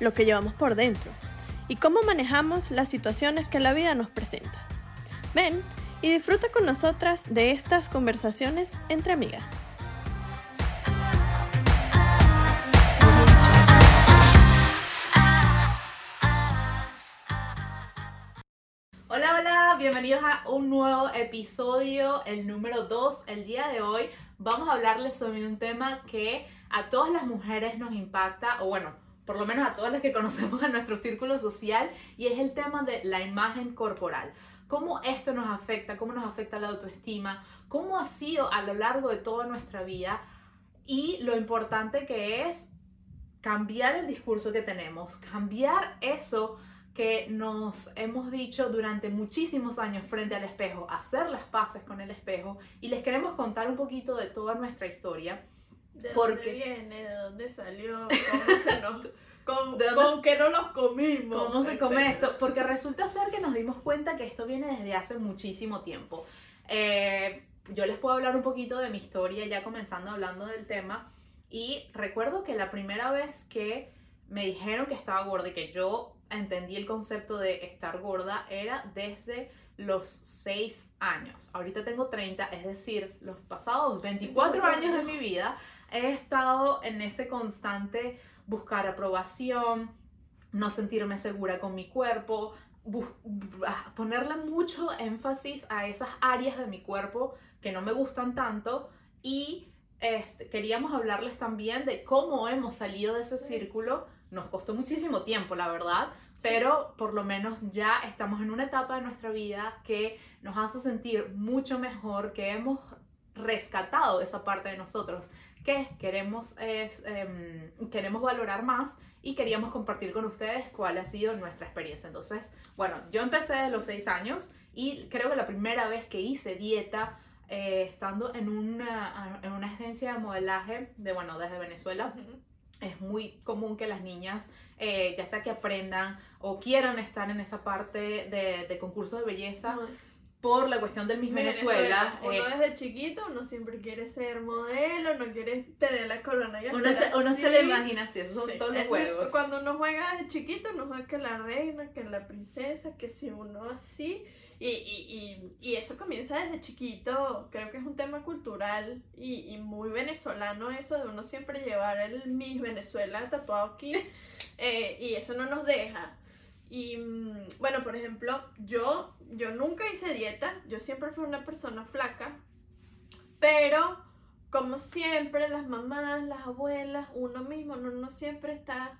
lo que llevamos por dentro y cómo manejamos las situaciones que la vida nos presenta. Ven y disfruta con nosotras de estas conversaciones entre amigas. Hola, hola, bienvenidos a un nuevo episodio, el número 2. El día de hoy vamos a hablarles sobre un tema que a todas las mujeres nos impacta, o bueno, por lo menos a todas las que conocemos en nuestro círculo social, y es el tema de la imagen corporal. ¿Cómo esto nos afecta? ¿Cómo nos afecta la autoestima? ¿Cómo ha sido a lo largo de toda nuestra vida? Y lo importante que es cambiar el discurso que tenemos, cambiar eso que nos hemos dicho durante muchísimos años frente al espejo, hacer las paces con el espejo y les queremos contar un poquito de toda nuestra historia. ¿De Porque- dónde viene? ¿De dónde salió? ¿Cómo se nos... con, ¿De dónde- con qué no los comimos? ¿Cómo se come etcétera. esto? Porque resulta ser que nos dimos cuenta que esto viene desde hace muchísimo tiempo. Eh, yo les puedo hablar un poquito de mi historia, ya comenzando hablando del tema. Y recuerdo que la primera vez que me dijeron que estaba gorda y que yo entendí el concepto de estar gorda era desde los 6 años. Ahorita tengo 30, es decir, los pasados 24 años de mi vida he estado en ese constante buscar aprobación, no sentirme segura con mi cuerpo, ah, ponerle mucho énfasis a esas áreas de mi cuerpo que no me gustan tanto y este, queríamos hablarles también de cómo hemos salido de ese círculo. Nos costó muchísimo tiempo, la verdad, pero por lo menos ya estamos en una etapa de nuestra vida que nos hace sentir mucho mejor, que hemos rescatado esa parte de nosotros que queremos, es, em, queremos valorar más y queríamos compartir con ustedes cuál ha sido nuestra experiencia. Entonces, bueno, yo empecé desde los 6 años y creo que la primera vez que hice dieta, eh, estando en una, en una agencia de modelaje, de, bueno, desde Venezuela, es muy común que las niñas, eh, ya sea que aprendan o quieran estar en esa parte de, de concursos de belleza. Por la cuestión del Miss Venezuela. Uno eh, desde chiquito, uno siempre quiere ser modelo, no quiere tener la corona y uno, se, uno se le imagina así, esos son todos los es- juegos. Cuando uno juega desde chiquito, uno juega que la reina, que la princesa, que si uno así. Y, y, y, y eso comienza desde chiquito, creo que es un tema cultural y, y muy venezolano eso de uno siempre llevar el Miss Venezuela tatuado aquí eh, y eso no nos deja. Y bueno, por ejemplo, yo, yo nunca hice dieta, yo siempre fui una persona flaca, pero como siempre, las mamás, las abuelas, uno mismo, no, no siempre está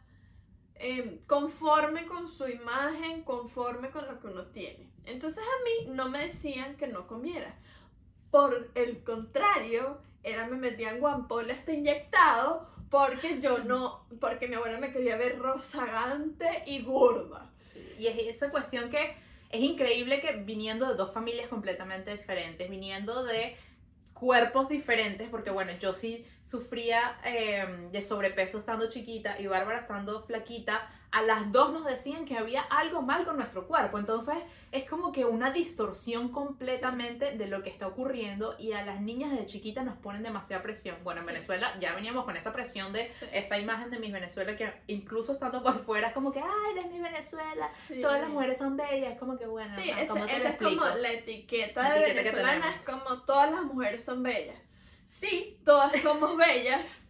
eh, conforme con su imagen, conforme con lo que uno tiene. Entonces a mí no me decían que no comiera. Por el contrario, era me metían guampol hasta inyectado porque yo no, porque mi abuela me quería ver rozagante y gorda. Y es esa cuestión que es increíble que viniendo de dos familias completamente diferentes, viniendo de cuerpos diferentes, porque bueno, yo sí sufría eh, de sobrepeso estando chiquita y Bárbara estando flaquita, a las dos nos decían que había algo mal con nuestro cuerpo, entonces es como que una distorsión completamente de lo que está ocurriendo y a las niñas de chiquita nos ponen demasiada presión. Bueno, en Sí. Venezuela ya veníamos con esa presión de Sí. esa imagen de Miss Venezuela que incluso estando por fuera es como que, ay, eres Miss Venezuela, todas las mujeres son bellas, es como que bueno, Sí, ajá, ese- ¿cómo te esa es como la etiqueta La etiqueta venezolana, es como todas las mujeres son bellas. Sí, todas somos bellas,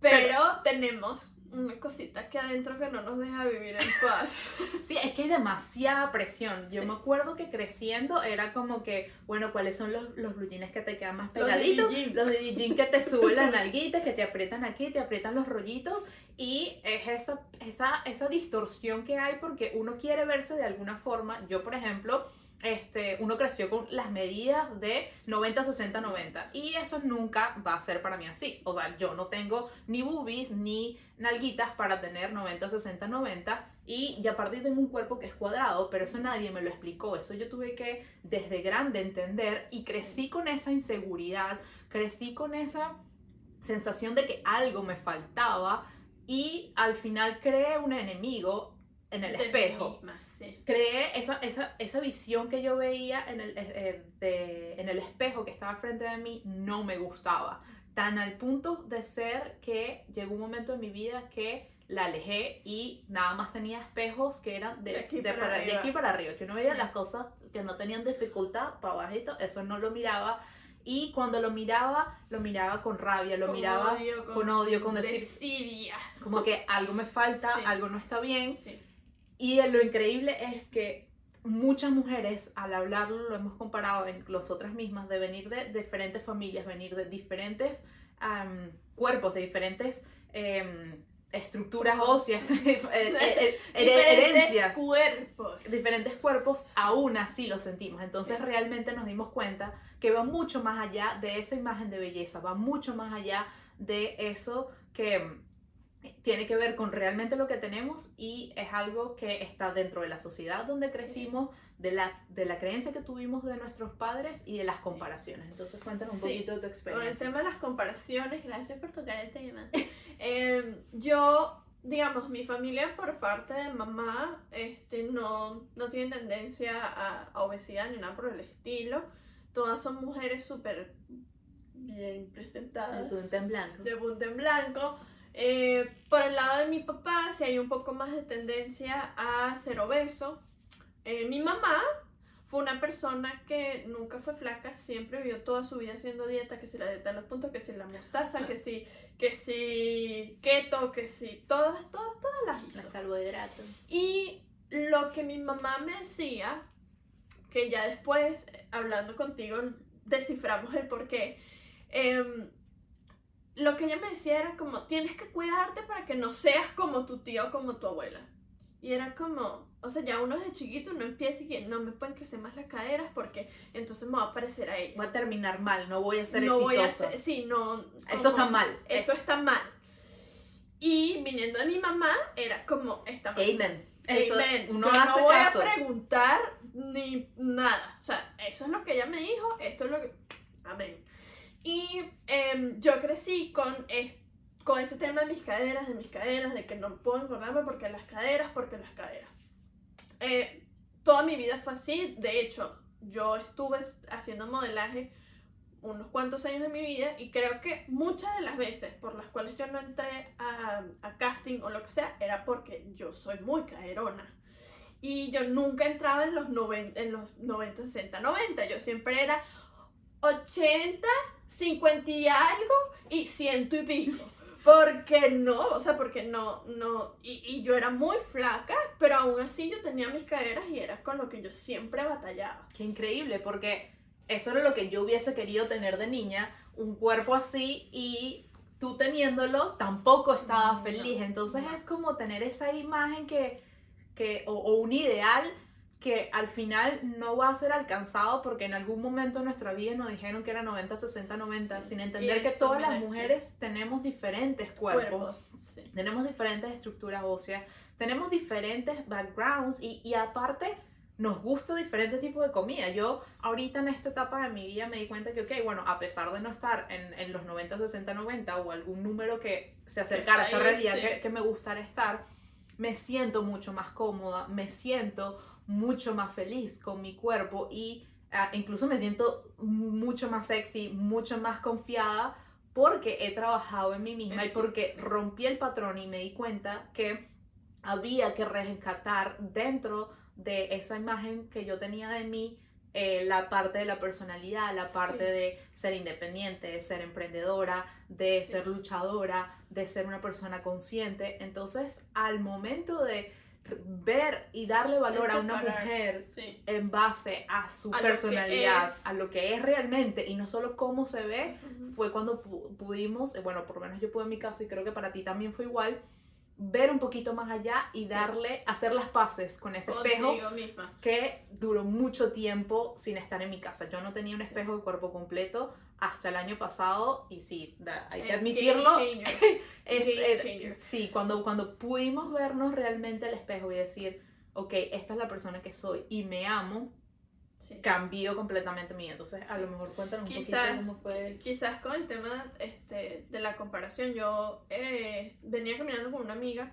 pero tenemos una cosita que adentro que no nos deja vivir en paz. Sí, es que hay demasiada presión. Yo Sí. me acuerdo que creciendo era como que, bueno, ¿cuáles son los, los blue jeans que te quedan más pegaditos? Los de jean que te suben las nalguitas, que te aprietan aquí, te aprietan los rollitos. Y es esa, esa, esa distorsión que hay porque uno quiere verse de alguna forma. Yo, por ejemplo, este, uno creció con las medidas de 90, 60, 90 y eso nunca va a ser para mí así. O sea, yo no tengo ni boobies ni nalguitas para tener 90, 60, 90 y, y aparte tengo un cuerpo que es cuadrado, pero eso nadie me lo explicó. Eso yo tuve que desde grande entender. Y crecí con esa inseguridad, crecí con esa sensación de que algo me faltaba. Y al final creé un enemigo en el De espejo. misma, sí. Creé esa, esa, esa visión que yo veía en el, eh, eh, de- en el espejo que estaba frente de mí, no me gustaba. Tan al punto de ser que llegó un momento en mi vida que la alejé y nada más tenía espejos que eran de, De aquí de para para- de arriba. aquí para arriba, que uno veía Sí. las cosas que no tenían dificultad para abajito, eso no lo miraba. Y cuando lo miraba, lo miraba con rabia, lo Con miraba odio, con odio, con decir- desidia. como que algo me falta, Sí. algo no está bien. Sí. Y lo increíble es que muchas mujeres, al hablarlo, lo hemos comparado en nosotras mismas, de venir de diferentes familias, venir de diferentes am, cuerpos, de diferentes em, estructuras óseas, eh, eh, eh, Diferentes herencia, cuerpos. diferentes cuerpos, aún así lo sentimos. Entonces Sí. realmente nos dimos cuenta que va mucho más allá de esa imagen de belleza, va mucho más allá de eso que tiene que ver con realmente lo que tenemos y es algo que está dentro de la sociedad donde crecimos, de la, de la creencia que tuvimos de nuestros padres y de las Sí. comparaciones. Entonces cuéntanos un Sí. poquito de tu Con el experiencia. tema de las comparaciones, gracias por tocar el tema. Eh, yo, digamos, mi familia por parte de mamá este, no, no tiene tendencia a, a obesidad ni nada por el estilo. Todas son mujeres súper bien presentadas. El punto en blanco. de punta en blanco. Eh, por el lado de mi papá, sí hay un poco más de tendencia a ser obeso. Eh, mi mamá fue una persona que nunca fue flaca, siempre vivió toda su vida haciendo dieta, que si la dieta de los puntos, que si la mostaza, que si, que si keto, que si todas, todas, todas las hizo. Los carbohidratos. Y lo que mi mamá me decía, que ya después, eh, hablando contigo, desciframos el por qué. em, lo que ella me decía era como, tienes que cuidarte para que no seas como tu tía o como tu abuela. Y era como, o sea, ya uno de chiquito no empieza y no me pueden crecer más las caderas porque entonces me va a parecer a ella. Voy a terminar mal, no voy a ser no voy a ser, sí, no. Eso está mal. Eso está mal. Y viniendo de mi mamá, era como, está mal. Amen. Eso, Amen. uno Yo hace no voy caso. a preguntar ni nada. O sea, eso es lo que ella me dijo, esto es lo que... Amén. Y em, yo crecí con, con ese tema de mis caderas, de mis caderas, de que no puedo engordarme porque las caderas, porque las caderas. Eh, toda mi vida fue así. De hecho, yo estuve haciendo modelaje unos cuantos años de mi vida y creo que muchas de las veces por las cuales yo no entré a, a casting o lo que sea era porque yo soy muy caderona y yo nunca entraba en los 90, en los 90 60, 90 yo siempre era 80, 50 y algo y ciento y pico porque no, o sea, porque no, no, y, y yo era muy flaca, pero aún así yo tenía mis caderas y era con lo que yo siempre batallaba. Qué increíble, porque eso era lo que yo hubiese querido tener de niña, un cuerpo así y tú teniéndolo tampoco estaba No, feliz. Entonces no. es como tener esa imagen que, que o, o un ideal que al final no va a ser alcanzado porque en algún momento de nuestra vida nos dijeron que era 90, 60, 90, Sí. sin entender que todas las mujeres tenemos diferentes cuerpos. sí. Tenemos diferentes estructuras óseas, tenemos diferentes backgrounds y, y aparte nos gusta diferentes tipos de comida. Yo ahorita en esta etapa de mi vida me di cuenta que, ok, bueno, a pesar de no estar en, en los 90, 60, 90 o algún número que se acercara a esa realidad sí. que, que me gustara estar, me siento mucho más cómoda, me siento mucho más feliz con mi cuerpo y ah, incluso me siento mucho más sexy, mucho más confiada porque he trabajado en mí misma y porque rompí el patrón y me di cuenta que había que rescatar dentro de esa imagen que yo tenía de mí eh, la parte de la personalidad, la parte Sí. de ser independiente, de ser emprendedora, de Sí. ser luchadora, de ser una persona consciente. Entonces, al momento de ver y darle valor a una mujer sí. en base a su A personalidad, a lo que es realmente y no solo cómo se ve, fue cuando pu- pudimos, eh, bueno, por lo menos yo pude en mi caso y creo que para ti también fue igual, ver un poquito más allá y Sí. darle, hacer las paces con ese espejo Contigo misma. que duró mucho tiempo sin estar en mi casa. Yo no tenía un espejo de cuerpo completo hasta el año pasado y sí, da- hay que admitirlo. game es- game sí, cuando, cuando pudimos vernos realmente al espejo y decir, ok, esta es la persona que soy y me amo, Sí. cambió completamente mi vida. Entonces, a lo mejor cuéntanos un Quizás, poquito cómo fue. quizás con el tema este, de la comparación, yo eh, venía caminando con una amiga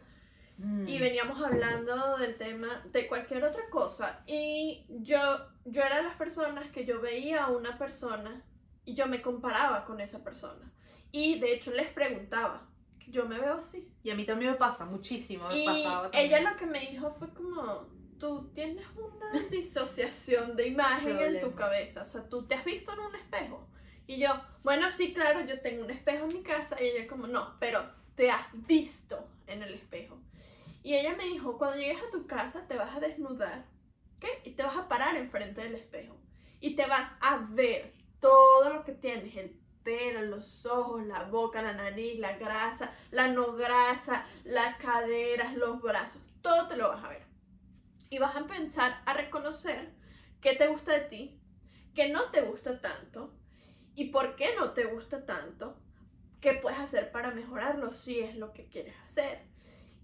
Mm. y veníamos hablando del tema de cualquier otra cosa y yo, yo era de las personas que yo veía a una persona y yo me comparaba con esa persona y de hecho les preguntaba, yo me veo así. Y a mí también me pasa, muchísimo me Y pasaba ella lo que me dijo fue como, tú tienes una disociación de imagen en tu cabeza, o sea, tú te has visto en un espejo. Y yo, bueno, sí, claro, yo tengo un espejo en mi casa y ella como, no, pero te has visto en el espejo. Y ella me dijo, cuando llegues a tu casa te vas a desnudar, ¿qué? Y te vas a parar enfrente del espejo. Y te vas a ver todo lo que tienes, el pelo, los ojos, la boca, la nariz, la grasa, la no grasa, las caderas, los brazos, todo te lo vas a ver. Y vas a empezar a reconocer qué te gusta de ti, qué no te gusta tanto y por qué no te gusta tanto, qué puedes hacer para mejorarlo si es lo que quieres hacer.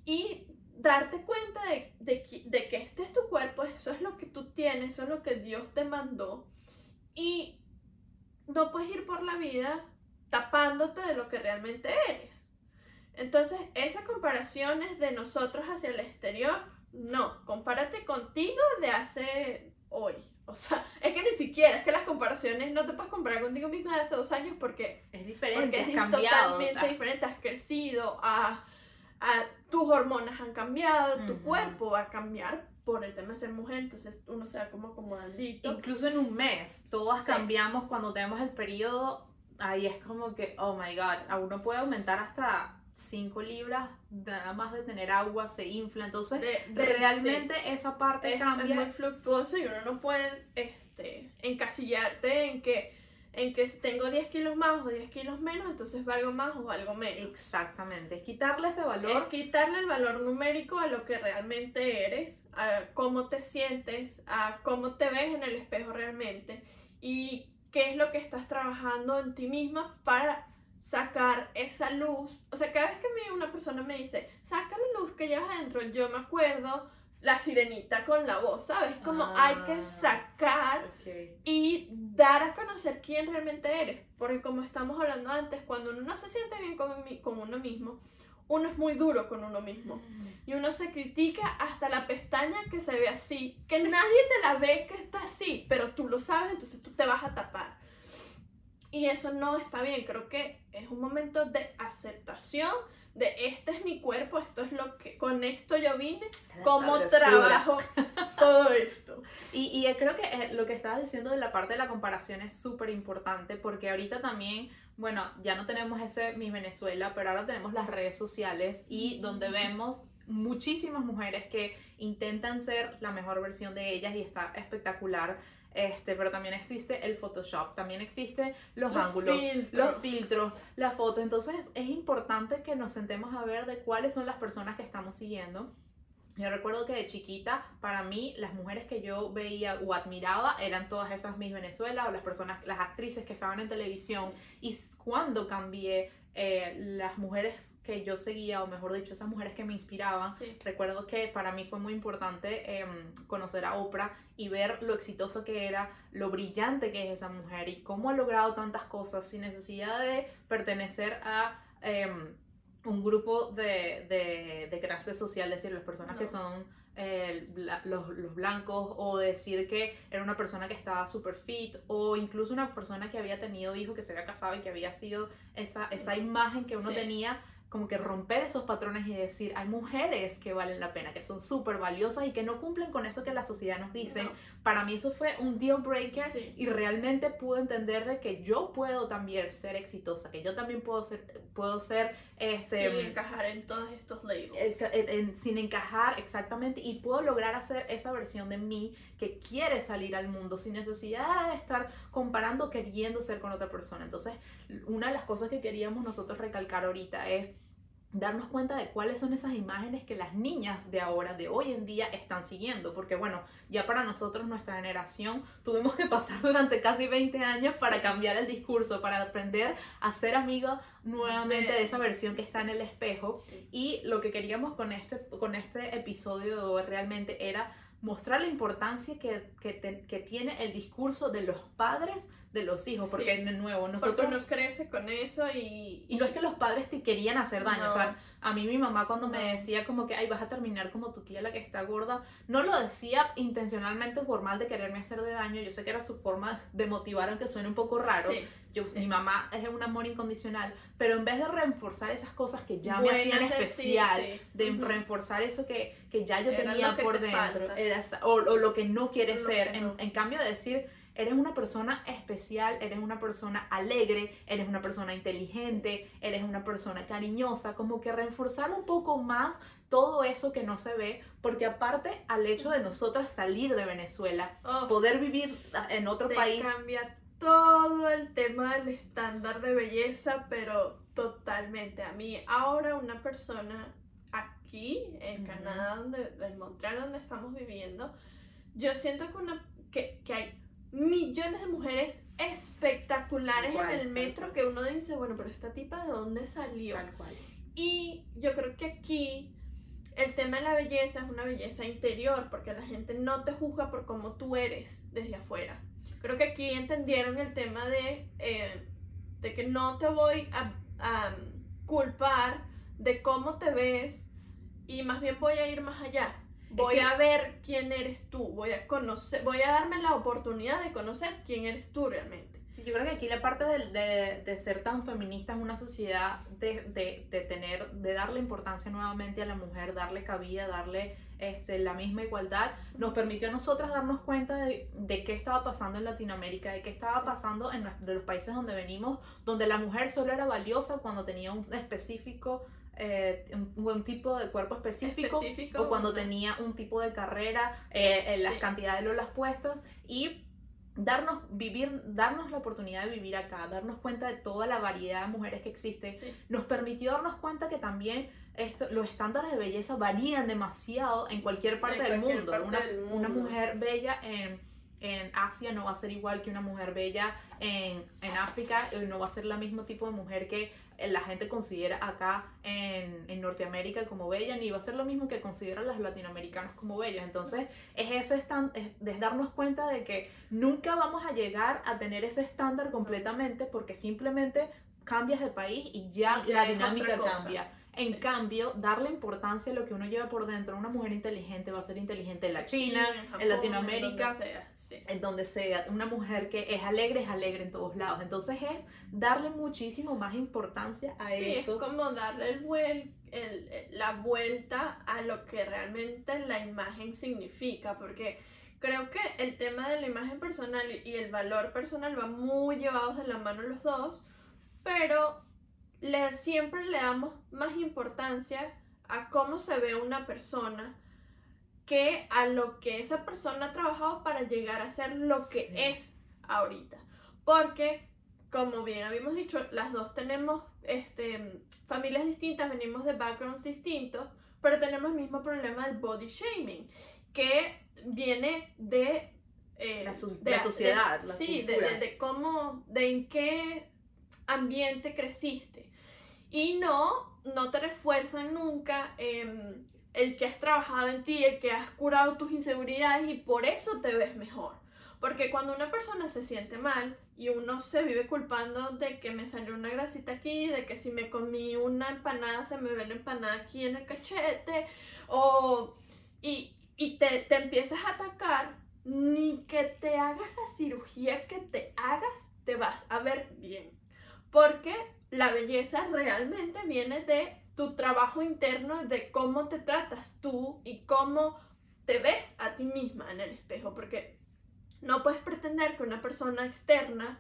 Y darte cuenta de, de que- este es tu cuerpo, eso es lo que tú tienes, eso es lo que Dios te mandó. Y no puedes ir por la vida tapándote de lo que realmente eres. Entonces, esa comparación es de nosotros hacia el exterior. No, compárate contigo de hace hoy. O sea, es que ni siquiera, es que las comparaciones no te puedes comparar contigo misma de hace dos años porque, Es diferente, porque es cambiado. totalmente diferente. Has crecido, a, tus hormonas han cambiado, tu Ujú. cuerpo va a cambiar por el tema de ser mujer. Entonces, uno se va como acomodandito. Incluso en un mes, todas Sí. cambiamos cuando tenemos el periodo. Ahí es como que, oh my god, a uno puede aumentar hasta 5 libras nada más de tener agua, se infla. Entonces, De- de- realmente esa parte es, es cambia. muy fluctuoso y uno no puede este, encasillarte en que, en que si tengo 10 kilos más o 10 kilos menos, entonces valgo más o valgo menos. Exactamente, es quitarle ese Es valor. quitarle el valor numérico a lo que realmente eres, a cómo te sientes, a cómo te ves en el espejo realmente y qué es lo que estás trabajando en ti misma para sacar esa luz. O sea, cada vez que una persona me dice, saca la luz que llevas adentro, yo me acuerdo la sirenita con la voz, ¿sabes? Como hay que Ah. sacar y dar a conocer quién realmente eres. Porque como estamos hablando antes, cuando uno no se siente bien con, con uno mismo, uno es muy duro con uno mismo. Y uno se critica hasta la pestaña que se ve así, que nadie te la ve que está así, pero tú lo sabes, entonces tú te vas a tapar. Y eso no está bien, creo que es un momento de aceptación de este es mi cuerpo, esto es lo que con esto yo vine, cómo Sabrosura. trabajo todo esto. Y, y creo que eh, lo que estabas diciendo de la parte de la comparación es súper importante porque ahorita también, bueno, ya no tenemos ese Mi Venezuela, pero ahora tenemos las redes sociales y donde vemos muchísimas mujeres que intentan ser la mejor versión de ellas y está espectacular. Este, pero también existe el Photoshop, también existen los, Los ángulos, filtros. los filtros, las fotos. Entonces es importante que nos sentemos a ver de cuáles son las personas que estamos siguiendo. Yo recuerdo que de chiquita, para mí, las mujeres que yo veía o admiraba eran todas esas Miss Venezuela o las personas, las actrices que estaban en televisión. Y cuando cambié, eh, las mujeres que yo seguía, o mejor dicho, esas mujeres que me inspiraban, Sí. recuerdo que para mí fue muy importante em, conocer a Oprah y ver lo exitoso que era, lo brillante que es esa mujer y cómo ha logrado tantas cosas sin necesidad de pertenecer a em, un grupo de, de, de clase social, es decir, las personas que son eh, los, los blancos o decir que era una persona que estaba super fit o incluso una persona que había tenido hijos, que se había casado y que había sido esa, esa imagen que uno Sí. tenía como que romper esos patrones y decir, hay mujeres que valen la pena, que son súper valiosas y que no cumplen con eso que la sociedad nos dice. No. Para mí eso fue un deal breaker Sí. y realmente pude entender de que yo puedo también ser exitosa, que yo también puedo ser, puedo ser, este, Sin encajar en todos estos labels. en- en- sin encajar exactamente y puedo lograr hacer esa versión de mí que quiere salir al mundo sin necesidad de estar comparando queriendo ser con otra persona. Entonces, una de las cosas que queríamos nosotros recalcar ahorita es darnos cuenta de cuáles son esas imágenes que las niñas de ahora, de hoy en día, están siguiendo. Porque bueno, ya para nosotros, nuestra generación, tuvimos que pasar durante casi 20 años para cambiar el discurso, para aprender a ser amiga nuevamente de esa versión que está en el espejo. Y lo que queríamos con este, con este episodio realmente era mostrar la importancia que, que, que tiene el discurso de los padres de los hijos, porque de nuevo nosotros... Porque uno crece con eso y, y... no es que los padres te querían hacer daño, o sea, a mí mi mamá cuando me decía como que, ay, vas a terminar como tu tía la que está gorda, no lo decía intencionalmente por mal de quererme hacer de daño, yo sé que era su forma de motivar, aunque suene un poco raro. Yo, Mi mamá es un amor incondicional, pero en vez de reforzar esas cosas que ya me hacían especial, de, reforzar eso que, que ya yo tenía por dentro, era, o, lo que no quiere ser, en, en cambio de decir, eres una persona especial, eres una persona alegre, eres una persona inteligente, eres una persona cariñosa, como que reforzar un poco más todo eso que no se ve, porque aparte al hecho de nosotras salir de Venezuela, oh. poder vivir en otro país... Cambia todo el tema del estándar de belleza, pero totalmente. A mí ahora una persona aquí en Canadá, donde, en Montreal, donde estamos viviendo, yo siento que, una, que, que hay millones de mujeres espectaculares en el metro que uno dice, bueno, pero esta tipa de dónde salió. Tal cual. Y yo creo que aquí el tema de la belleza es una belleza interior, porque la gente no te juzga por cómo tú eres desde afuera. Creo que aquí entendieron el tema de, eh, de que no te voy a, a culpar de cómo te ves y más bien voy a ir más allá voy a ver quién eres tú, voy a conocer, voy a darme la oportunidad de conocer quién eres tú realmente. Sí, yo creo que aquí la parte de, de, ser tan feminista en una sociedad, de, de, tener, de darle importancia nuevamente a la mujer, darle cabida, darle este, la misma igualdad, nos permitió a nosotras darnos cuenta de, qué estaba pasando en Latinoamérica, de qué estaba pasando en los países donde venimos, donde la mujer solo era valiosa cuando tenía un específico eh, un, tipo de cuerpo específico, o cuando tenía un tipo de carrera, eh, en las cantidades de lolas puestas y darnos vivir darnos la oportunidad de vivir acá darnos cuenta de toda la variedad de mujeres que existe nos permitió darnos cuenta que también esto, los estándares de belleza varían demasiado en cualquier parte, del, mundo. una, una mujer bella en en Asia no va a ser igual que una mujer bella en, en África, y no va a ser la mismo tipo de mujer que la gente considera acá en, en, Norteamérica como bella, ni va a ser lo mismo que consideran los latinoamericanos como bellos. Entonces, es ese stand, es, darnos cuenta de que nunca vamos a llegar a tener ese estándar completamente porque simplemente cambias de país y ya, la dinámica cambia. En cambio, darle importancia a lo que uno lleva por dentro. Una mujer inteligente va a ser inteligente en la China, en, Latinoamérica, en donde, sea, Una mujer que es alegre es alegre en todos lados. Entonces es darle muchísimo más importancia a eso. Es como darle el, el, la vuelta a lo que realmente la imagen significa. Porque creo que el tema de la imagen personal y el valor personal van muy llevados de la mano los dos. Pero le, siempre le damos más importancia a cómo se ve una persona que a lo que esa persona ha trabajado para llegar a ser lo que es ahorita. Porque, como bien habíamos dicho, las dos tenemos este, familias distintas, venimos de backgrounds distintos, pero tenemos el mismo problema del body shaming, que viene de... Eh, la, sociedad. sí, de, de, cómo, de en qué ambiente creciste. Y no, no te refuerzan nunca em, el que has trabajado en ti, el que has curado tus inseguridades y por eso te ves mejor. Porque cuando una persona se siente mal y uno se vive culpando de que me salió una grasita aquí, de que si me comí una empanada se me ve la empanada aquí en el cachete, o, y, y te, te empiezas a atacar, ni que te hagas la cirugía que te hagas, te vas a ver bien. Porque la belleza realmente viene de tu trabajo interno, de cómo te tratas tú y cómo te ves a ti misma en el espejo, porque no puedes pretender que una persona externa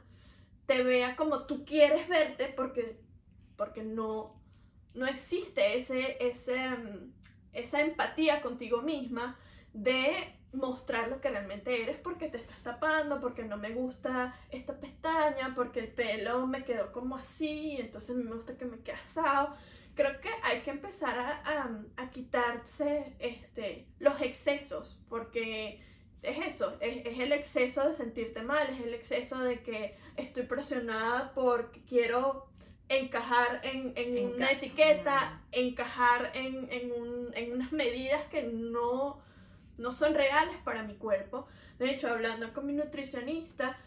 te vea como tú quieres verte porque, porque no, no existe ese, ese, mm, esa empatía contigo misma de mostrar lo que realmente eres porque te estás tapando, porque no me gusta esta pestaña, porque el pelo me quedó como así, entonces me gusta que me quede asado. creo que hay que empezar a, a- a quitarse este, los excesos, porque es eso, es, es el exceso de sentirte mal, es el exceso de que estoy presionada porque quiero encajar en, en una etiqueta, encajar en, en, un- en unas medidas que no, no son reales para mi cuerpo. De hecho, hablando con mi nutricionista,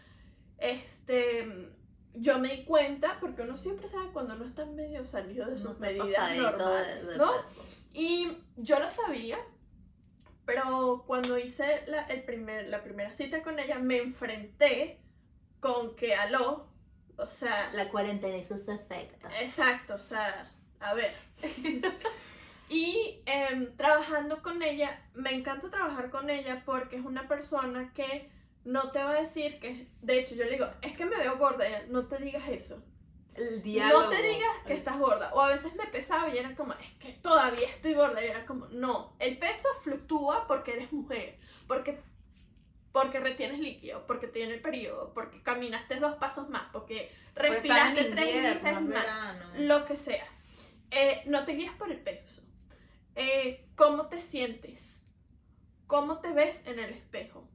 este, yo me di cuenta, porque uno siempre sabe cuando uno está medio salido de sus No medidas de- normales, de ¿no? peso. Y yo lo sabía, pero cuando hice la, el primer, la primera cita con ella, me enfrenté con que aló, o sea, La cuarentena hizo su efecto. exacto, o sea, a ver. y em, trabajando con ella, me encanta trabajar con ella porque es una persona que no te va a decir que, de hecho, yo le digo, es que me veo gorda, ella, no te digas eso. El diálogo. No te digas que estás gorda. O a veces me pesaba y era como, es que todavía estoy gorda. Y era como, no, el peso fluctúa porque eres mujer. Porque, porque retienes líquido, porque tienes el periodo, porque caminaste dos pasos más, porque respiraste tres veces es más. verano. Lo que sea. Eh, no te guías por el peso. Eh, ¿Cómo te sientes? ¿Cómo te ves en el espejo?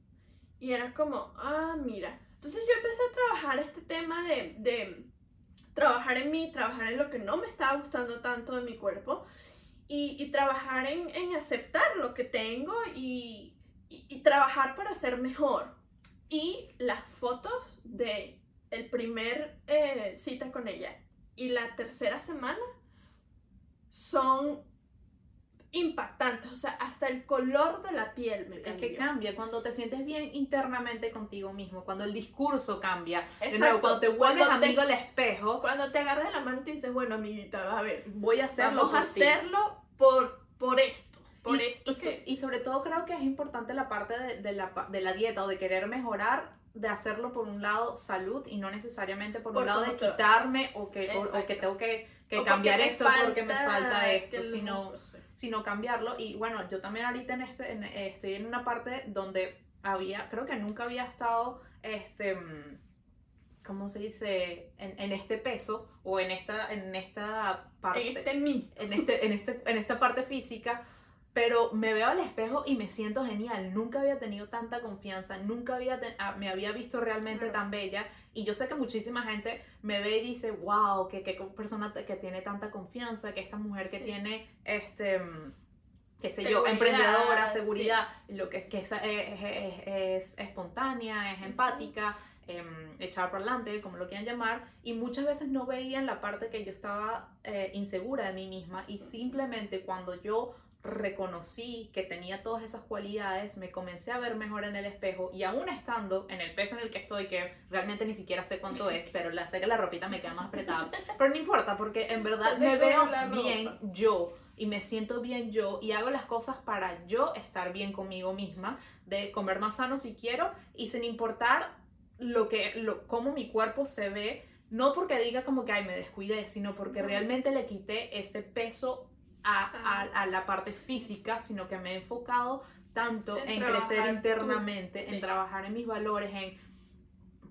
Y era como, ah, mira. Entonces yo empecé a trabajar este tema de, trabajar en mí, trabajar en lo que no me estaba gustando tanto de mi cuerpo y, y trabajar en, aceptar lo que tengo y trabajar para ser mejor. Y las fotos de el primer eh, cita con ella y la tercera semana son impactantes, o sea, hasta el color de la piel me Es cambió. que cambia cuando te sientes bien internamente contigo mismo, cuando el discurso cambia. De Exacto, nuevo, cuando te vuelves cuando amigo al espejo, Cuando te agarras de la mano y te dices, bueno, amiguita, a ver, voy a hacerlo vamos a ti. hacerlo por, por esto, por y, esto y que... y sobre todo creo que es importante la parte de, de la, de la dieta o de querer mejorar, de hacerlo por un lado salud y no necesariamente por, Por un lado de quitarme o que, o- que tengo que, que o cambiar esto porque me falta esto, sino, sino cambiarlo. Y bueno, yo también ahorita en este, en- eh, estoy en una parte donde había, creo que nunca había estado, este, mm, ¿cómo se dice? En, en este peso o en esta, en esta parte En este mí. en, este, en, este, en esta parte física, pero me veo al espejo y me siento genial. Nunca había tenido tanta confianza, nunca había ah, me había visto realmente Claro. tan bella. Y yo sé que muchísima gente me ve y dice, wow, que qué persona que tiene tanta confianza, que esta mujer que Sí. tiene, este, mm, qué sé yo, Seguridad, emprendedora, sí. seguridad, lo que es que es, es, es- es espontánea, es empática em, echar para adelante, como lo quieran llamar, y muchas veces no veían la parte que yo estaba eh, insegura de mí misma y simplemente cuando yo reconocí que tenía todas esas cualidades, me comencé a ver mejor en el espejo y aún estando en el peso en el que estoy, que realmente ni siquiera sé cuánto es, pero la, sé que la ropita me queda más apretada, pero no importa porque en verdad me veo bien yo y me siento bien yo y hago las cosas para yo estar bien conmigo misma, de comer más sano si quiero y sin importar lo que, lo, cómo mi cuerpo se ve, no porque diga como que ay me descuidé, sino porque realmente le quité ese peso a, a- a la parte física, sino que me he enfocado tanto En crecer tú, internamente, sí. en trabajar en mis valores, en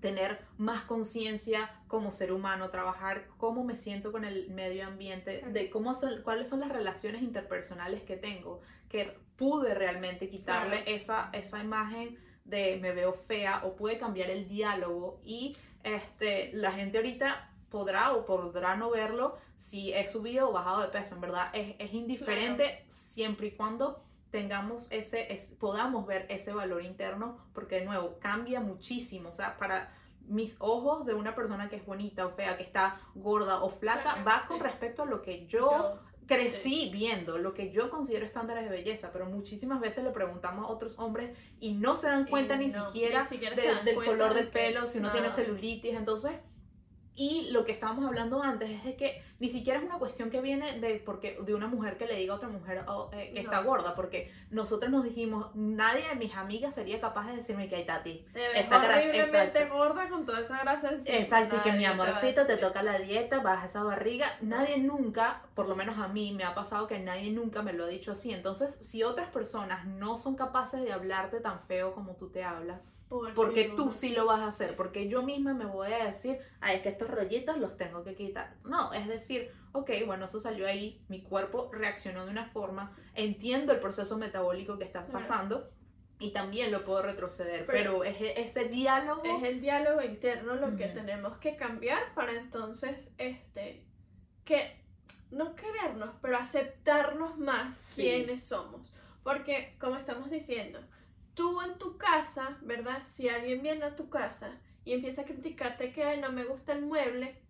tener más conciencia como ser humano, trabajar cómo me siento con el medio ambiente, de cómo son, cuáles son las relaciones interpersonales que tengo, que pude realmente quitarle esa, esa imagen de me veo fea o pude cambiar el diálogo y este, la gente ahorita podrá o podrá no verlo si he subido o bajado de peso, en verdad es, es indiferente siempre y cuando tengamos ese, es- podamos ver ese valor interno, porque de nuevo cambia muchísimo, o sea, para mis ojos de una persona que es bonita o fea, que está gorda o flaca, Claro, va con sí. respecto a lo que yo, crecí viendo, lo que yo considero estándares de belleza, pero muchísimas veces le preguntamos a otros hombres y no se dan cuenta ni no, siquiera, ni siquiera de- del color de del pelo, si uno tiene nada. celulitis, entonces... Y lo que estábamos hablando antes es de que ni siquiera es una cuestión que viene de, porque, de una mujer que le diga a otra mujer oh, eh, que está gorda, porque nosotros nos dijimos, nadie de mis amigas sería capaz de decirme que hay tati. Te Esa horriblemente gorda con toda esa grasa encima. Exacto, y que mi amorcito te toca la dieta, baja esa barriga. Nadie nunca, por lo menos a mí, me ha pasado que nadie nunca me lo ha dicho así. Entonces, si otras personas no son capaces de hablarte tan feo como tú te hablas, porque tú sí lo vas a hacer, porque yo misma me voy a decir, ay, es que estos rollitos los tengo que quitar. No, es decir, ok, bueno, eso salió ahí, mi cuerpo reaccionó de una forma, entiendo el proceso metabólico que estás pasando. Y también lo puedo retroceder, pero, es e, ese diálogo. Es el diálogo interno lo que tenemos que cambiar para entonces, este, que no querernos, pero aceptarnos más quienes somos. Porque, como estamos diciendo, tú en tu casa, ¿verdad? Si alguien viene a tu casa y empieza a criticarte que Ay, no me gusta el mueble,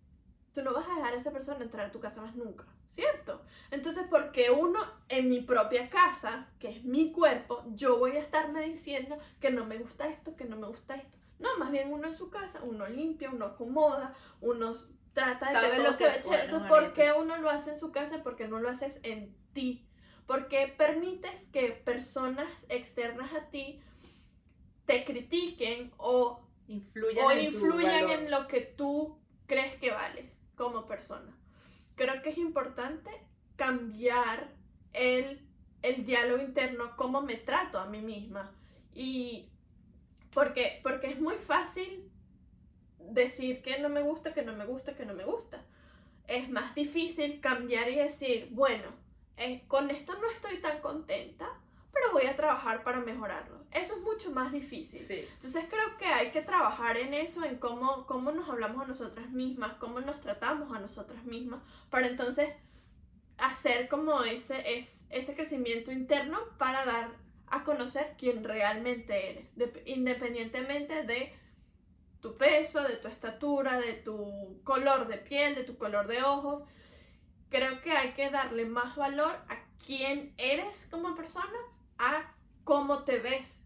tú no vas a dejar a esa persona entrar a tu casa más nunca, ¿cierto? Entonces, porque uno en mi propia casa, que es mi cuerpo, yo voy a estarme diciendo que no me gusta esto, que no me gusta esto. No, más bien uno en su casa, uno limpia, uno acomoda, uno trata de que todo se Entonces, ¿por qué uno lo hace en su casa? Porque no lo haces en ti porque permites que personas externas a ti te critiquen o influyan, en, en lo que tú crees que vales como persona. Creo que es importante cambiar el, el diálogo interno, cómo me trato a mí misma. Y porque, porque es muy fácil decir que no me gusta, que no me gusta, que no me gusta. Es más difícil cambiar y decir, bueno, eh, con esto no estoy tan contenta, pero voy a trabajar para mejorarlo. Eso es mucho más difícil. Entonces creo que hay que trabajar en eso, en cómo, cómo nos hablamos a nosotras mismas, cómo nos tratamos a nosotras mismas, para entonces hacer como ese, es, ese crecimiento interno para dar a conocer quién realmente eres, independientemente de tu peso, de tu estatura, de tu color de piel, de tu color de ojos creo que hay que darle más valor a quién eres como persona, a cómo te ves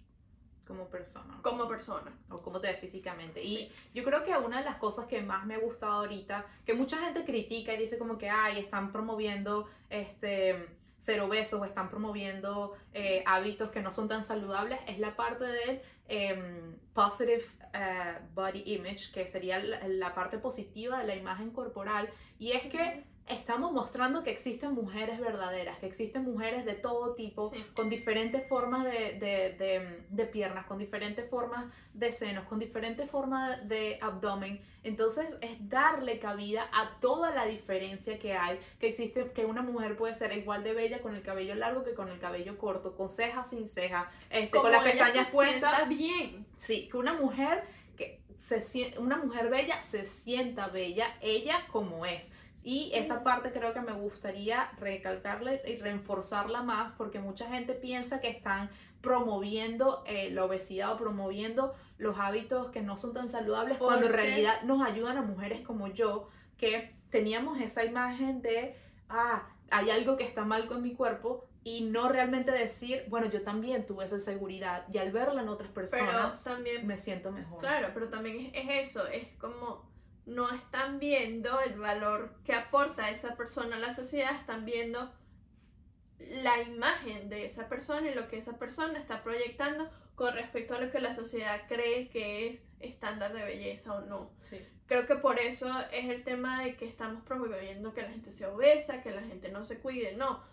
como persona. Como persona. O cómo te ves físicamente. Y yo creo que una de las cosas que más me ha gustado ahorita, que mucha gente critica y dice como que, ay, están promoviendo este ser obesos o están promoviendo eh, hábitos que no son tan saludables, es la parte del em, positive eh, body image, que sería la, la, parte positiva de la imagen corporal. Y es que estamos mostrando que existen mujeres verdaderas, que existen mujeres de todo tipo, con diferentes formas de, piernas, con diferentes formas de senos, con diferentes formas de abdomen. Entonces es darle cabida a toda la diferencia que hay, que existe, que una mujer puede ser igual de bella con el cabello largo que con el cabello corto, con cejas sin cejas, este, con las pestañas puestas. bien. Sí, que una mujer que se una mujer bella se sienta bella ella como es y esa parte creo que me gustaría recalcarla y reforzarla más porque mucha gente piensa que están promoviendo eh, la obesidad o promoviendo los hábitos que no son tan saludables cuando en realidad nos ayudan a mujeres como yo que teníamos esa imagen de, ah, hay algo que está mal con mi cuerpo y no realmente decir, bueno, yo también tuve esa seguridad y al verla en otras personas también, me siento mejor. Claro, pero también es eso, es como no están viendo el valor que aporta esa persona a la sociedad, están viendo la imagen de esa persona y lo que esa persona está proyectando con respecto a lo que la sociedad cree que es estándar de belleza o no. Creo que por eso es el tema de que estamos promoviendo que la gente sea obesa, que la gente no se cuide, no.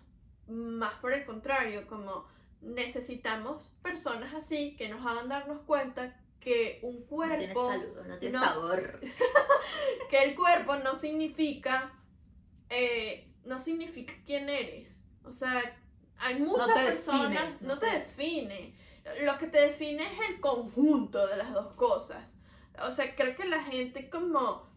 Más por el contrario, como necesitamos personas así que nos hagan darnos cuenta que un cuerpo... No tiene sabor. que el cuerpo no significa... Eh, no significa quién eres. O sea, hay muchas personas... no, te, define. Lo que te define es el conjunto de las dos cosas. O sea, creo que la gente como...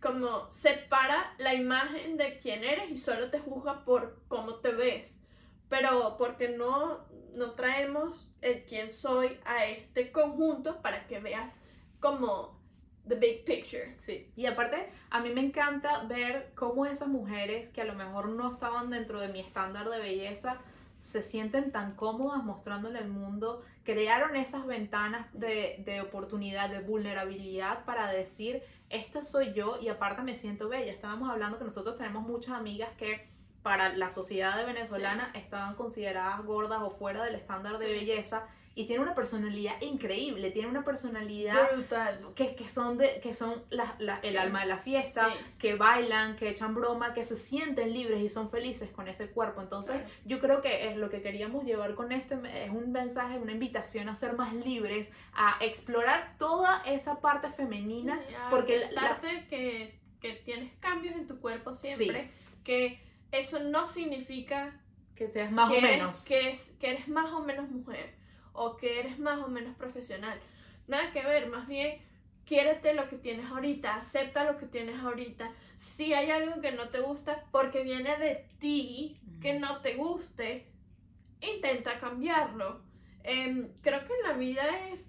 como separa la imagen de quién eres y solo te juzga por cómo te ves pero porque no, no traemos el quién soy a este conjunto para que veas como the big picture. Sí, y aparte a mí me encanta ver cómo esas mujeres que a lo mejor no estaban dentro de mi estándar de belleza se sienten tan cómodas mostrándole al mundo, crearon esas ventanas de, de oportunidad, de vulnerabilidad para decir, esta soy yo y aparte me siento bella. Estábamos hablando que nosotros tenemos muchas amigas que para la sociedad venezolana estaban consideradas gordas o fuera del estándar de belleza y tiene una personalidad increíble, tiene una personalidad Brutal. que, que son, de, que son la- la- el alma de la fiesta, Sí. que bailan, que echan broma, que se sienten libres y son felices con ese cuerpo. Entonces, Claro. yo creo que es lo que queríamos llevar con esto, es un mensaje, una invitación a ser más libres, a explorar toda esa parte femenina, Sí, porque la- que, que tienes cambios en tu cuerpo siempre, que eso no significa que seas más que o eres- menos. que, es, que eres más o menos mujer o que eres más o menos profesional. Nada que ver, más bien quiérete lo que tienes ahorita, acepta lo que tienes ahorita. Si hay algo que no te gusta porque viene de ti, que no te guste, intenta cambiarlo. Em, creo que en la vida es,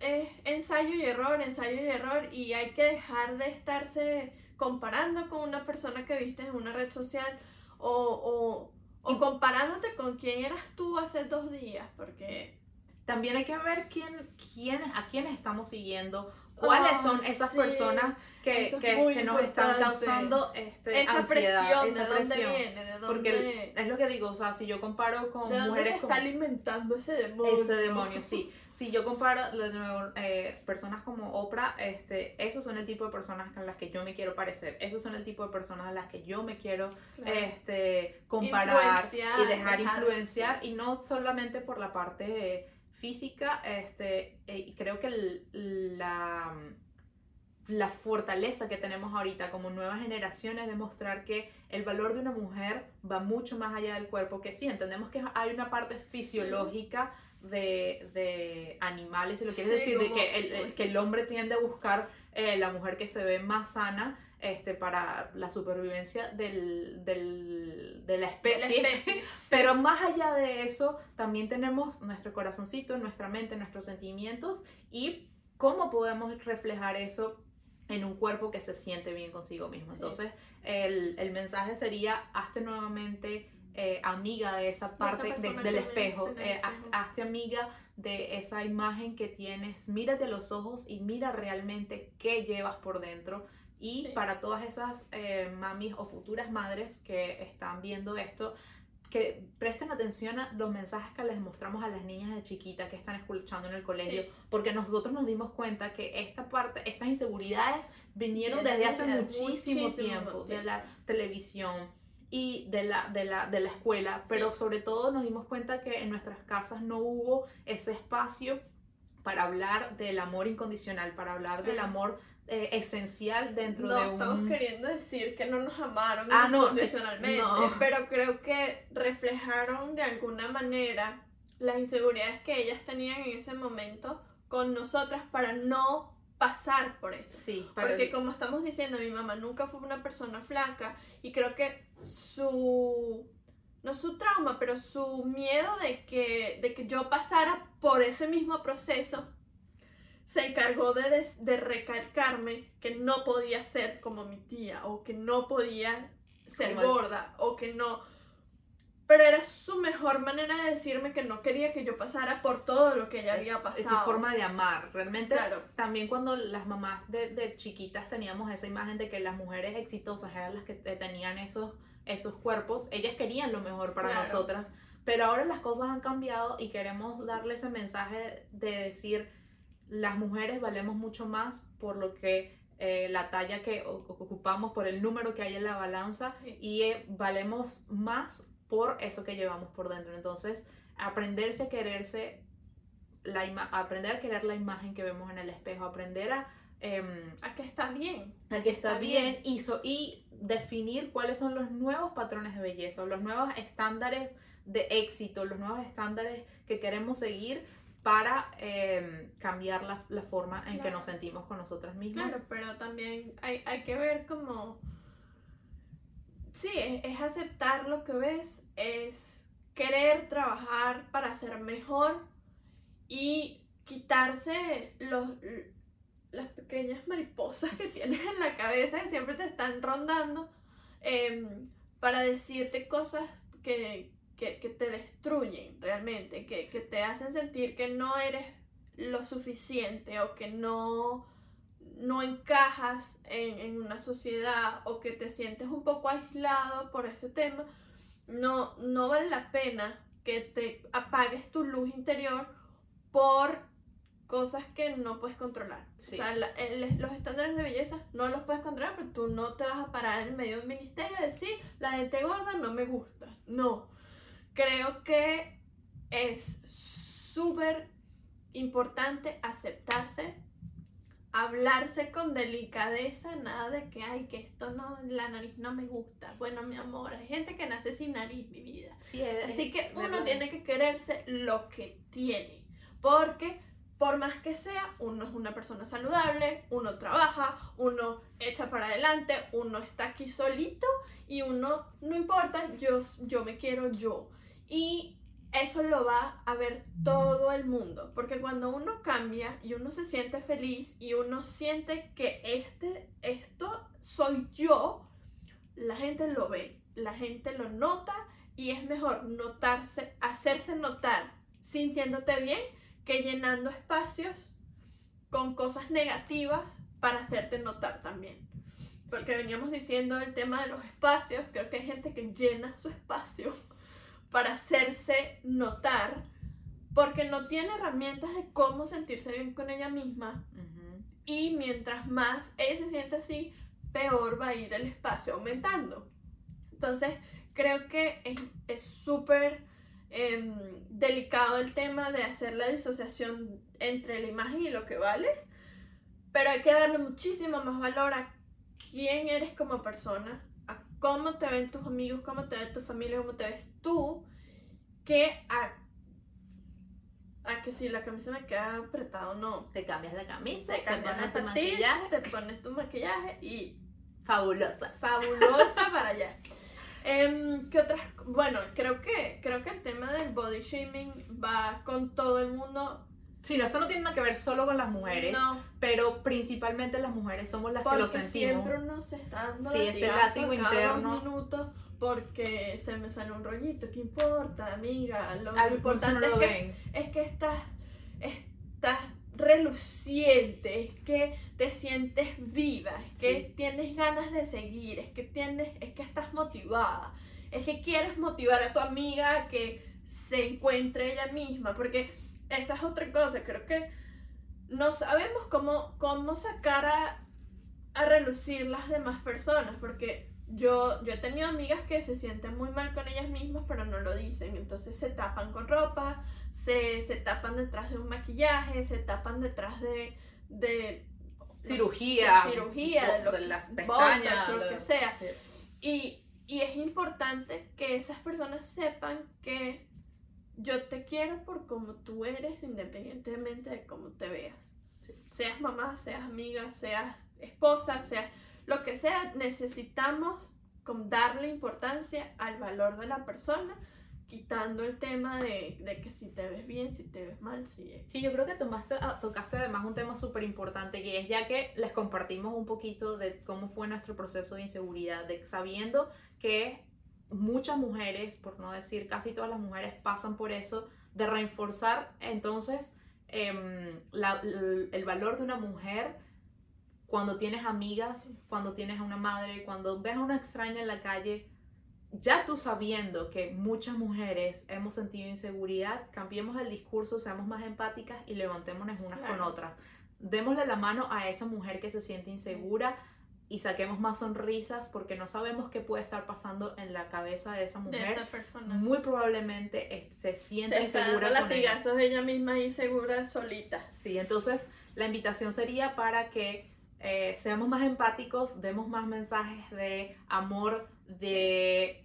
es ensayo y error, ensayo y error, y hay que dejar de estarse comparando con una persona que viste en una red social o, o, o comparándote con quién eras tú hace dos días, porque También hay que ver quién, quién, a quiénes estamos siguiendo, cuáles Ah, son esas sí. personas que, es que- nos están causando este, esa ansiedad, presión, esa ¿de dónde presión. viene? ¿De dónde, Porque es lo que digo, o sea, si yo comparo con ¿de dónde mujeres se como está alimentando ese demonio? ese demonio, sí. Si yo comparo de nuevo, eh, personas como Oprah, este, esos son el tipo de personas con las que yo me quiero parecer, esos son el tipo de personas a las que yo me quiero Claro. este, comparar Influenciar, y dejar, dejar, influenciar y no solamente por la parte eh, física, este, eh, y creo que el- la, la fortaleza que tenemos ahorita como nueva generación es demostrar que el valor de una mujer va mucho más allá del cuerpo, que sí, entendemos que hay una parte fisiológica de, de animales, si lo quieres Sí, decir, de que el, el- que el hombre tiende a buscar eh, la mujer que se ve más sana este, para la supervivencia del, del- de la De la especie. especie, sí. Pero más allá de eso, también tenemos nuestro corazoncito, nuestra mente, nuestros sentimientos y cómo podemos reflejar eso en un cuerpo que se siente bien consigo mismo. Sí. Entonces, el, el mensaje sería, hazte nuevamente eh, amiga de esa parte de- persona del espejo, el eh, espejo. hazte amiga de esa imagen que tienes, mírate a los ojos y mira realmente qué llevas por dentro. Y Sí. para todas esas eh, mamis o futuras madres que están viendo esto, que presten atención a los mensajes que les mostramos a las niñas de chiquita que están escuchando en el colegio, Sí. porque nosotros nos dimos cuenta que esta parte, estas inseguridades vinieron desde hace muchísimo, muchísimo tiempo, de tiempo. la televisión y de la, de la, de la escuela, pero sobre todo nos dimos cuenta que en nuestras casas no hubo ese espacio para hablar del amor incondicional, para hablar del amor eh, esencial dentro no de estamos un... queriendo decir que no nos amaron Ah, no, incondicionalmente, no. pero creo que reflejaron de alguna manera las inseguridades que ellas tenían en ese momento con nosotras para no pasar por eso. Sí, Porque como estamos diciendo, mi mamá nunca fue una persona flaca y creo que su no su trauma, pero su miedo de que, de que yo pasara por ese mismo proceso se encargó de, de recalcarme que no podía ser como mi tía o que no podía ser es. gorda o que no... Pero era su mejor manera de decirme que no quería que yo pasara por todo lo que ella había pasado. es su forma de amar. Realmente, Claro. también cuando las mamás de, de chiquitas teníamos esa imagen de que las mujeres exitosas eran las que te- tenían esos, esos cuerpos, ellas querían lo mejor para Claro. nosotras. Pero ahora las cosas han cambiado y queremos darle ese mensaje de decir, las mujeres valemos mucho más por lo que eh, la talla que ocupamos, por el número que hay en la balanza Sí. y eh, valemos más por eso que llevamos por dentro. Entonces, aprenderse a quererse, la aprender a querer la imagen que vemos en el espejo, aprender a, em, A que está bien. a que está, Está bien, bien. Y, so- y definir cuáles son los nuevos patrones de belleza, los nuevos estándares de éxito, los nuevos estándares que queremos seguir para em, cambiar la, la forma en que Claro. nos sentimos con nosotras mismas. Claro, pero también hay, hay que ver como... Sí, es, es aceptar lo que ves, es querer trabajar para ser mejor y quitarse los, las pequeñas mariposas que tienes en la cabeza que siempre te están rondando em, para decirte cosas que, que, que te destruyen realmente, que, que te hacen sentir que no eres lo suficiente o que no, no encajas en, en una sociedad o que te sientes un poco aislado por ese tema, no, no vale la pena que te apagues tu luz interior por cosas que no puedes controlar. Sí. O sea, la- el- los estándares de belleza no los puedes controlar, pero tú no te vas a parar en medio de un ministerio y decir, la gente gorda no me gusta. No. Creo que es súper importante aceptarse, hablarse con delicadeza, nada de que, ay, que esto no, la nariz no me gusta. Bueno, mi amor, hay gente que nace sin nariz, mi vida. Sí, es- Así que uno tiene que quererse lo que tiene. Porque por más que sea, uno es una persona saludable, uno trabaja, uno echa para adelante, uno está aquí solito y uno, no importa, yo, yo me quiero yo. Y eso lo va a ver todo el mundo. Porque cuando uno cambia y uno se siente feliz y uno siente que este, esto soy yo, la gente lo ve, la gente lo nota y es mejor notarse, hacerse notar sintiéndote bien que llenando espacios con cosas negativas para hacerte notar también. Porque veníamos diciendo el tema de los espacios, creo que hay gente que llena su espacio para hacerse notar porque no tiene herramientas de cómo sentirse bien con ella misma y mientras más ella se siente así, peor va a ir el espacio aumentando. Entonces, creo que es- súper em, delicado el tema de hacer la disociación entre la imagen y lo que vales, pero hay que darle muchísimo más valor a quién eres como persona, cómo te ven tus amigos, cómo te ve tu familia, cómo te ves tú, que a, a que si la camisa me queda apretada o no. Te cambias la camisa, Te te, cambias pones la tu patilla, maquillaje. te pones tu maquillaje y Fabulosa. fabulosa para allá. Em, ¿Qué otras? Bueno, creo que, creo que el tema del body shaming va con todo el mundo. Sí, no, esto no tiene nada que ver solo con las mujeres, No, pero principalmente las mujeres somos las que lo porque sentimos. siempre uno se está dando Sí, ese látigo interno. minutos porque se me sale un rollito. ¿Qué importa, amiga? Lo, no importante lo es que es que estás, estás reluciente, es que te sientes viva, es que Sí. tienes ganas de seguir, es que tienes, es que estás motivada, es que quieres motivar a tu amiga a que se encuentre ella misma, porque esa es otra cosa, creo que no sabemos cómo, cómo sacar a, a relucir las demás personas, porque yo, yo he tenido amigas que se sienten muy mal con ellas mismas, pero no lo dicen, entonces se tapan con ropa, se, se tapan detrás de un maquillaje, se tapan detrás de... de Cirugía, de cirugía, de lo de que, las pestañas, lo lo- que sea. Sí. Y, y es importante que esas personas sepan que yo te quiero por como tú eres, independientemente de cómo te veas. Sí. Seas mamá, seas amiga, seas esposa, seas lo que sea, necesitamos con darle importancia al valor de la persona, quitando el tema de, de que si te ves bien, si te ves mal, si Sí, yo creo que tomaste, ah, tocaste además un tema súper importante que es ya que les compartimos un poquito de cómo fue nuestro proceso de inseguridad, de sabiendo que muchas mujeres, por no decir casi todas las mujeres, pasan por eso, de reforzar entonces em, la- el valor de una mujer cuando tienes amigas, cuando tienes a una madre, cuando ves a una extraña en la calle, ya tú sabiendo que muchas mujeres hemos sentido inseguridad, cambiemos el discurso, seamos más empáticas y levantémonos unas con otras. Démosle la mano a esa mujer que se siente insegura y saquemos más sonrisas porque no sabemos qué puede estar pasando en la cabeza de esa de mujer. esa persona. Muy probablemente eh, se siente se está insegura con ella. latigazos ella misma insegura solita. Sí, entonces la invitación sería para que eh, seamos más empáticos, demos más mensajes de amor, de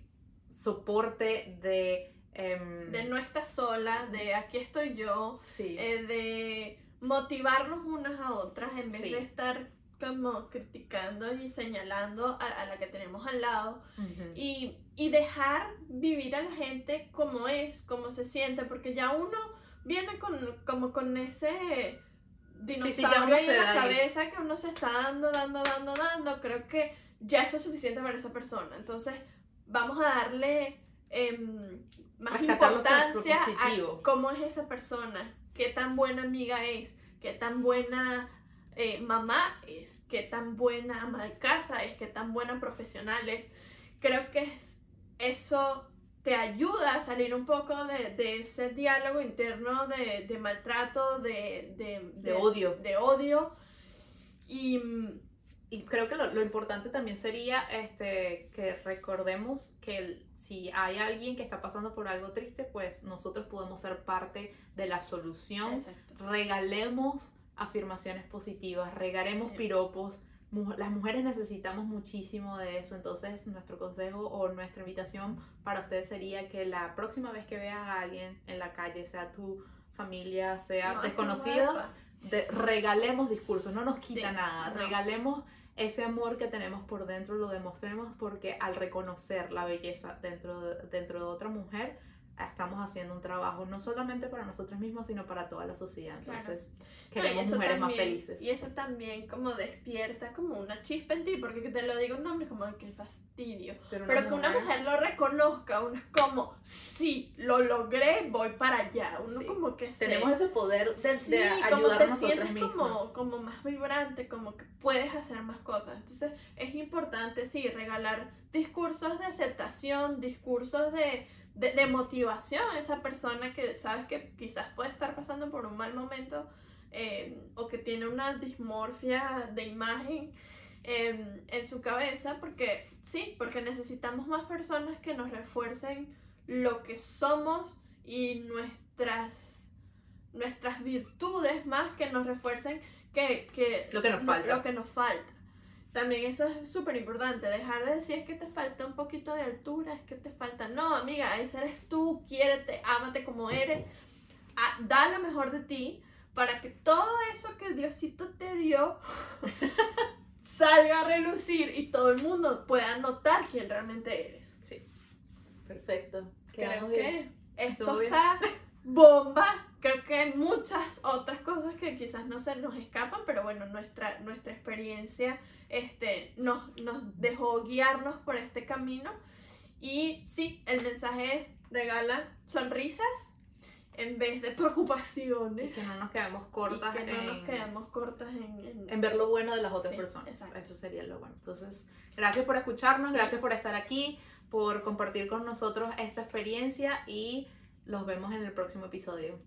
soporte, de... em, de no estar sola, de aquí estoy yo, sí, eh, de motivarnos unas a otras en vez Sí. de estar como criticando y señalando a, a la que tenemos al lado. Ujú, y, y dejar vivir a la gente como es, como se siente, porque ya uno viene con, como con ese dinosaurio sí, ahí se en la da ahí. cabeza que uno se está dando, dando, dando, dando, creo que ya eso es suficiente para esa persona, entonces vamos a darle em, más Rescatar importancia a cómo es esa persona, qué tan buena amiga es, qué tan buena eh, mamá es, qué tan buena ama de casa es, qué tan buena profesional es. Creo que es- eso te ayuda a salir un poco de, de ese diálogo interno de, de maltrato, de, de, odio. de odio. Y Y creo que lo, lo importante también sería este, que recordemos que el- si hay alguien que está pasando por algo triste, pues nosotros podemos ser parte de la solución. exacto. Regalemos afirmaciones positivas, regalemos Sí. piropos. Las mujeres necesitamos muchísimo de eso, entonces nuestro consejo o nuestra invitación para ustedes sería que la próxima vez que veas a alguien en la calle, sea tu familia, sea No, desconocidos, de- regalemos discursos, no nos quita Sí, nada, no. regalemos ese amor que tenemos por dentro, lo demostremos porque al reconocer la belleza dentro de, dentro de otra mujer, estamos haciendo un trabajo no solamente para nosotros mismos, sino para toda la sociedad. Claro. Entonces, No, y queremos eso mujeres más también- felices. Y eso también como despierta como una chispa en ti, porque que te lo diga un hombre como que fastidio. Pero que una mujer lo reconozca, uno es como, sí, lo logré, voy para allá. Uno Sí. como que tenemos ese poder de, sí, de ayudar a nosotras sientes mismas. como, como más vibrante, como que puedes hacer más cosas. Entonces es importante, sí, regalar discursos de aceptación, discursos de, de, de motivación a esa persona que sabes que quizás puede estar pasando por un mal momento eh, o que tiene una dismorfia de imagen eh, en su cabeza, porque sí, porque necesitamos más personas que nos refuercen lo que somos y nuestras, nuestras virtudes más que nos refuercen que, que Lo que nos no- falta. Lo que nos falta. También eso es súper importante, dejar de decir es que te falta un poquito de altura, es que te falta... No, amiga, ese eres tú, quiérete, ámate como eres, a- da lo mejor de ti para que todo eso que Diosito te dio salga a relucir y todo el mundo pueda notar quién realmente eres. Sí. Perfecto. Creo bien. que esto bien. está bomba. Creo que hay muchas otras cosas que quizás no se nos escapan, pero bueno, nuestra, nuestra experiencia este, nos, nos dejó guiarnos por este camino. Y sí, el mensaje es regala sonrisas en vez de Y preocupaciones. que no nos quedemos cortas y que no en, nos quedemos cortas en, en- en ver lo bueno de las otras Sí, personas. exacto. Eso sería lo bueno. Entonces, gracias por escucharnos, Sí. gracias por estar aquí, por compartir con nosotros esta experiencia y los vemos en el próximo episodio.